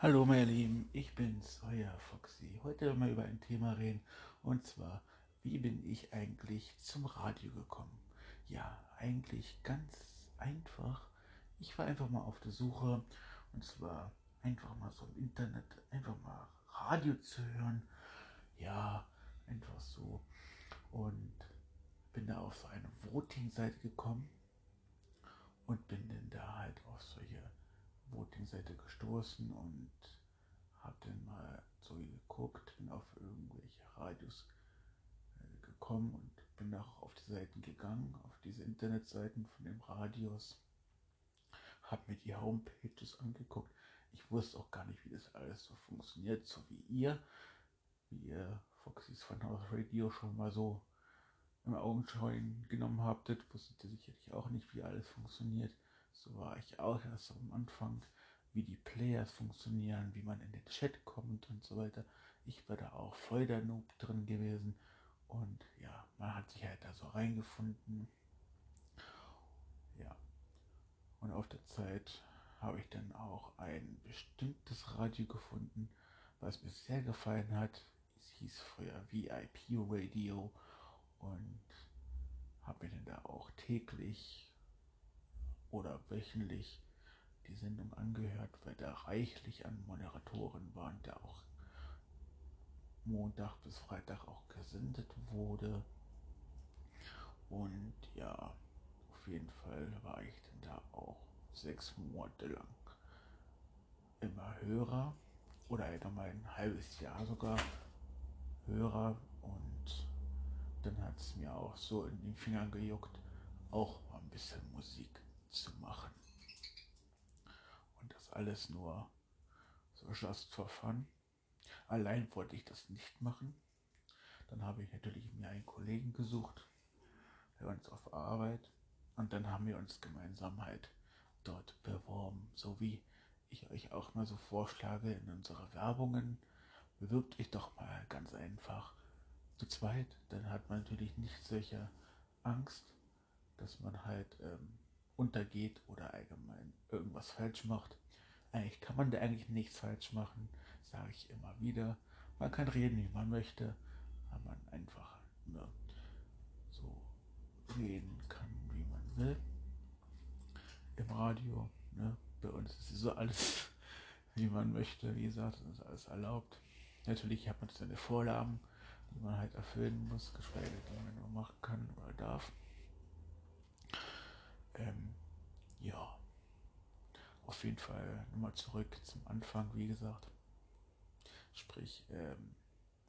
Hallo meine Lieben, ich bin's, euer Foxy. Heute wollen wir über ein Thema reden und zwar, wie bin ich eigentlich zum Radio gekommen? Ja, eigentlich ganz einfach. Ich war einfach mal auf der Suche und zwar einfach mal so im Internet, einfach mal Radio zu hören. Ja, einfach so. Und bin da auf so eine Voting-Seite gekommen und bin dann da halt auf solche Voting-Seite gestoßen und habe dann mal so geguckt, bin auf irgendwelche Radios äh, gekommen und bin auch auf die Seiten gegangen, auf diese Internetseiten von den Radios, habe mir die Homepages angeguckt. Ich wusste auch gar nicht, wie das alles so funktioniert, so wie ihr, wie ihr Foxys von House Radio schon mal so im Augenschein genommen habtet, wusstet ihr sicherlich auch nicht, wie alles funktioniert. So war ich auch erst am Anfang, wie die Players funktionieren, wie man in den Chat kommt und so weiter. Ich war da auch voll der Noob drin gewesen. Und ja, man hat sich halt da so reingefunden. Ja. Und auf der Zeit habe ich dann auch ein bestimmtes Radio gefunden, was mir sehr gefallen hat. Es hieß früher VIP Radio und habe mir dann da auch täglich oder wöchentlich die Sendung angehört, weil da reichlich an Moderatoren waren, der auch Montag bis Freitag auch gesendet wurde. Und ja, auf jeden Fall war ich dann da auch sechs Monate lang immer Hörer oder mal ein halbes Jahr sogar Hörer und dann hat es mir auch so in den Fingern gejuckt, auch mal ein bisschen Musik zu machen. Und das alles nur so just for fun. Allein wollte ich das nicht machen. Dann habe ich natürlich mir einen Kollegen gesucht, bei uns auf Arbeit. Und dann haben wir uns gemeinsam halt dort beworben. So wie ich euch auch mal so vorschlage in unsere Werbungen. Bewirbt euch doch mal ganz einfach zu zweit. Dann hat man natürlich nicht solche Angst, dass man halt ähm, untergeht oder allgemein irgendwas falsch macht. Eigentlich kann man da eigentlich nichts falsch machen, sage ich immer wieder. Man kann reden, wie man möchte, weil man einfach nur so reden kann, wie man will. Im Radio, ne? bei uns ist so alles, wie man möchte. Wie gesagt, ist alles erlaubt. Natürlich hat man seine Vorlagen, die man halt erfüllen muss, geschweige die man nur machen kann oder darf. Ähm, ja, auf jeden Fall nochmal zurück zum Anfang, wie gesagt. Sprich, ähm,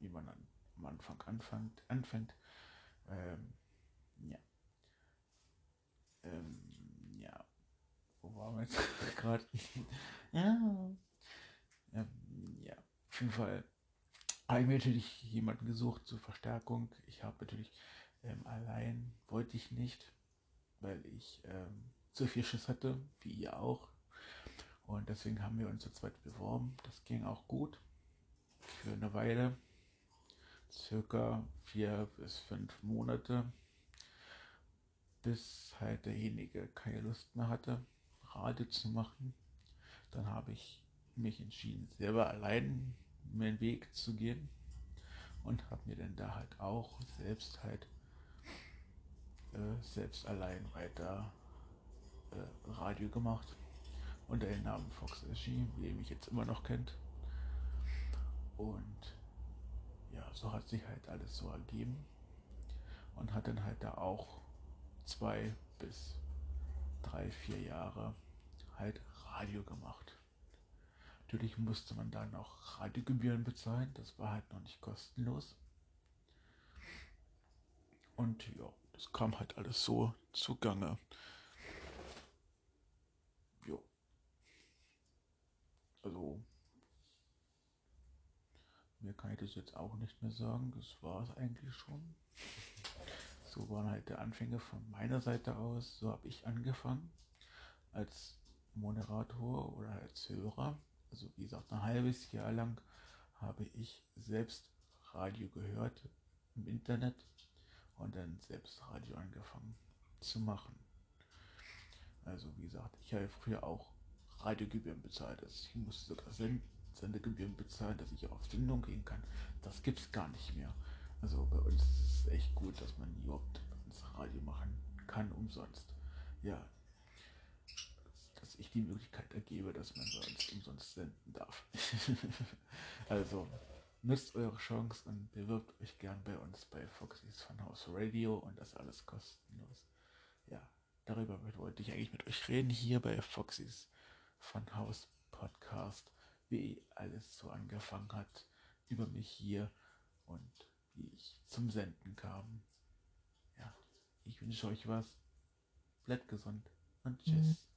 wie man dann am Anfang anfängt. anfängt. Ähm, ja. Ähm, ja. Wo waren wir jetzt gerade? ja. Ähm, ja. Auf jeden Fall habe ich mir natürlich jemanden gesucht zur Verstärkung. Ich habe natürlich ähm, allein wollte ich nicht weil ich ähm, zu viel Schiss hatte, wie ihr auch. Und deswegen haben wir uns zu zweit beworben. Das ging auch gut. Für eine Weile. Circa vier bis fünf Monate. Bis halt derjenige keine Lust mehr hatte, Radio zu machen. Dann habe ich mich entschieden, selber allein meinen Weg zu gehen. Und habe mir dann da halt auch selbst halt äh, selbst allein weiter äh, Radio gemacht unter dem Namen Fox SG, wie ihr mich jetzt immer noch kennt. Und ja, so hat sich halt alles so ergeben und hat dann halt da auch zwei bis drei, vier Jahre halt Radio gemacht. Natürlich musste man dann auch Radiogebühren bezahlen, das war halt noch nicht kostenlos. Und ja, das kam halt alles so zugange. Also, mehr kann ich das jetzt auch nicht mehr sagen. Das war es eigentlich schon. So waren halt der Anfänge von meiner Seite aus. So habe ich angefangen als Moderator oder als Hörer. Also wie gesagt, ein halbes Jahr lang habe ich selbst Radio gehört im Internet und dann selbst Radio angefangen zu machen. Also wie gesagt, ich habe früher auch Radiogebühren bezahlt. Also ich musste sogar Sendegebühren bezahlen, dass ich auf Sendung gehen kann. Das gibt's gar nicht mehr. Also bei uns ist es echt gut, dass man überhaupt ins Radio machen kann umsonst. Ja, dass ich die Möglichkeit ergebe, dass man uns umsonst senden darf. also nutzt eure Chance und bewirbt euch gern bei uns bei Foxys von House Radio und das alles kostenlos. Ja, darüber wollte ich eigentlich mit euch reden hier bei Foxys von House Podcast, wie alles so angefangen hat über mich hier und wie ich zum Senden kam. Ja, ich wünsche euch was. Bleibt gesund und tschüss.